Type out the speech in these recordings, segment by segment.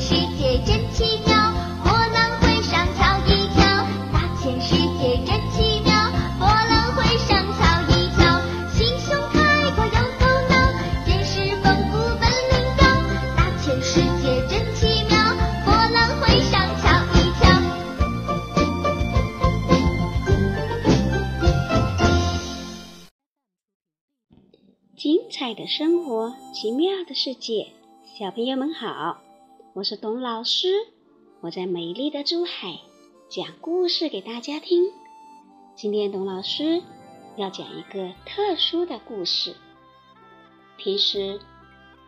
世界真奇妙，博览会上瞧一瞧。大千世界真奇妙，博览会上瞧一瞧。心胸开阔有头脑，见识丰富本领高。大千世界真奇妙，博览会上瞧一瞧。精彩的生活，奇妙的世界，小朋友们好。我是董老师，我在美丽的珠海讲故事给大家听。今天董老师要讲一个特殊的故事。平时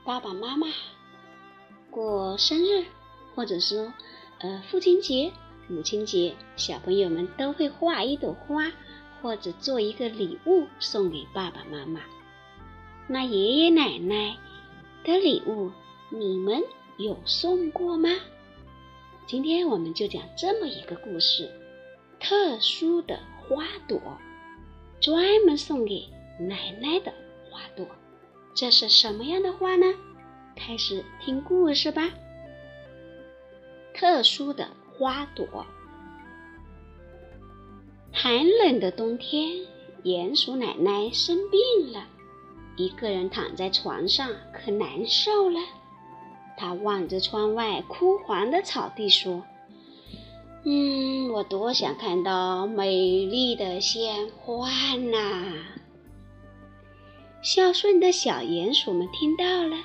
爸爸妈妈过生日，或者说呃父亲节、母亲节，小朋友们都会画一朵花，或者做一个礼物送给爸爸妈妈。那爷爷奶奶的礼物，你们有送过吗？今天我们就讲这么一个故事：特殊的花朵，专门送给奶奶的花朵。这是什么样的花呢？开始听故事吧。特殊的花朵。寒冷的冬天，鼹鼠奶奶生病了。一个人躺在床上，可难受了。他望着窗外枯黄的草地，说：“嗯，我多想看到美丽的鲜花呐！”孝顺的小鼹鼠们听到了，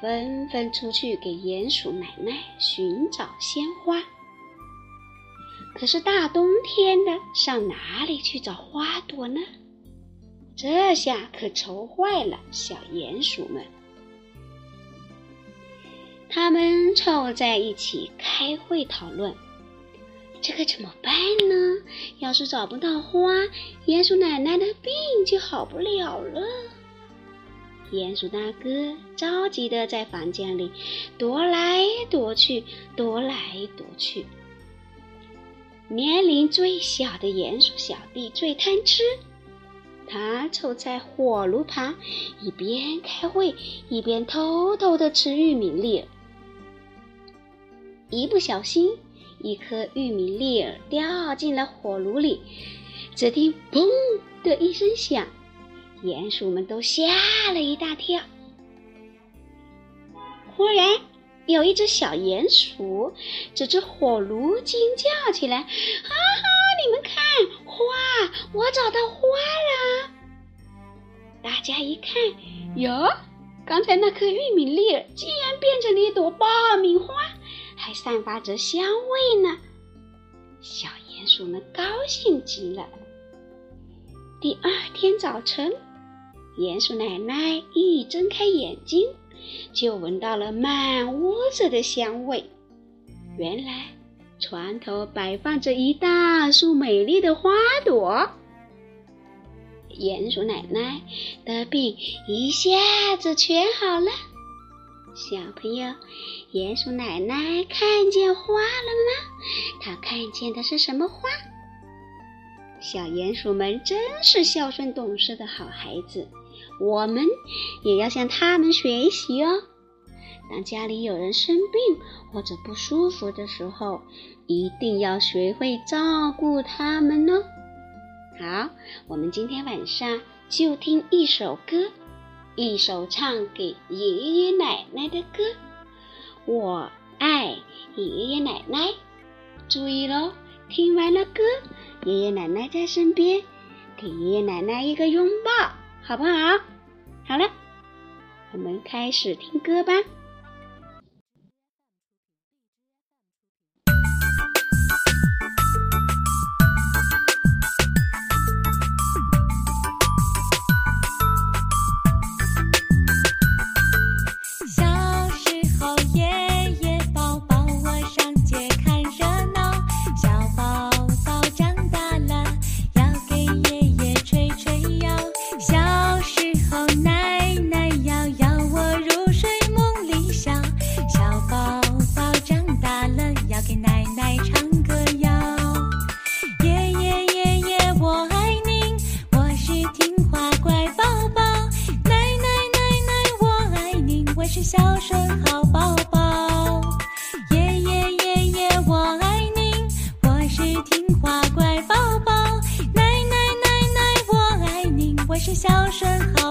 纷纷出去给鼹鼠奶奶寻找鲜花。可是大冬天的，上哪里去找花朵呢？这下可愁坏了小鼹鼠们，他们凑在一起开会讨论：这可怎么办呢？要是找不到花，鼹鼠奶奶的病就好不了了。鼹鼠大哥着急的在房间里踱来踱去，踱来踱去。年龄最小的鼹鼠小弟最贪吃。他凑在火炉旁，一边开会，一边偷偷的吃玉米粒。一不小心，一颗玉米粒儿掉进了火炉里，只听“砰”的一声响，鼹鼠们都吓了一大跳。忽然，有一只小鼹鼠指着火炉惊叫起来：“哈哈！你们看，花！我找到花了！”大家一看，哟，刚才那颗玉米粒儿竟然变成了一朵爆米花，还散发着香味呢！小鼹鼠们高兴极了。第二天早晨，鼹鼠奶奶一睁开眼睛，就闻到了满屋子的香味。原来，床头摆放着一大束美丽的花朵。鼹鼠奶奶的病一下子全好了。小朋友，鼹鼠奶奶看见花了吗？她看见的是什么花？小鼹鼠们真是孝顺懂事的好孩子，我们也要向他们学习哦。当家里有人生病或者不舒服的时候，一定要学会照顾他们哦。好，我们今天晚上就听一首歌，一首唱给爷爷奶奶的歌。我爱爷爷奶奶，注意喽！听完了歌，爷爷奶奶在身边，给爷爷奶奶一个拥抱，好不好？好了，我们开始听歌吧。笑声。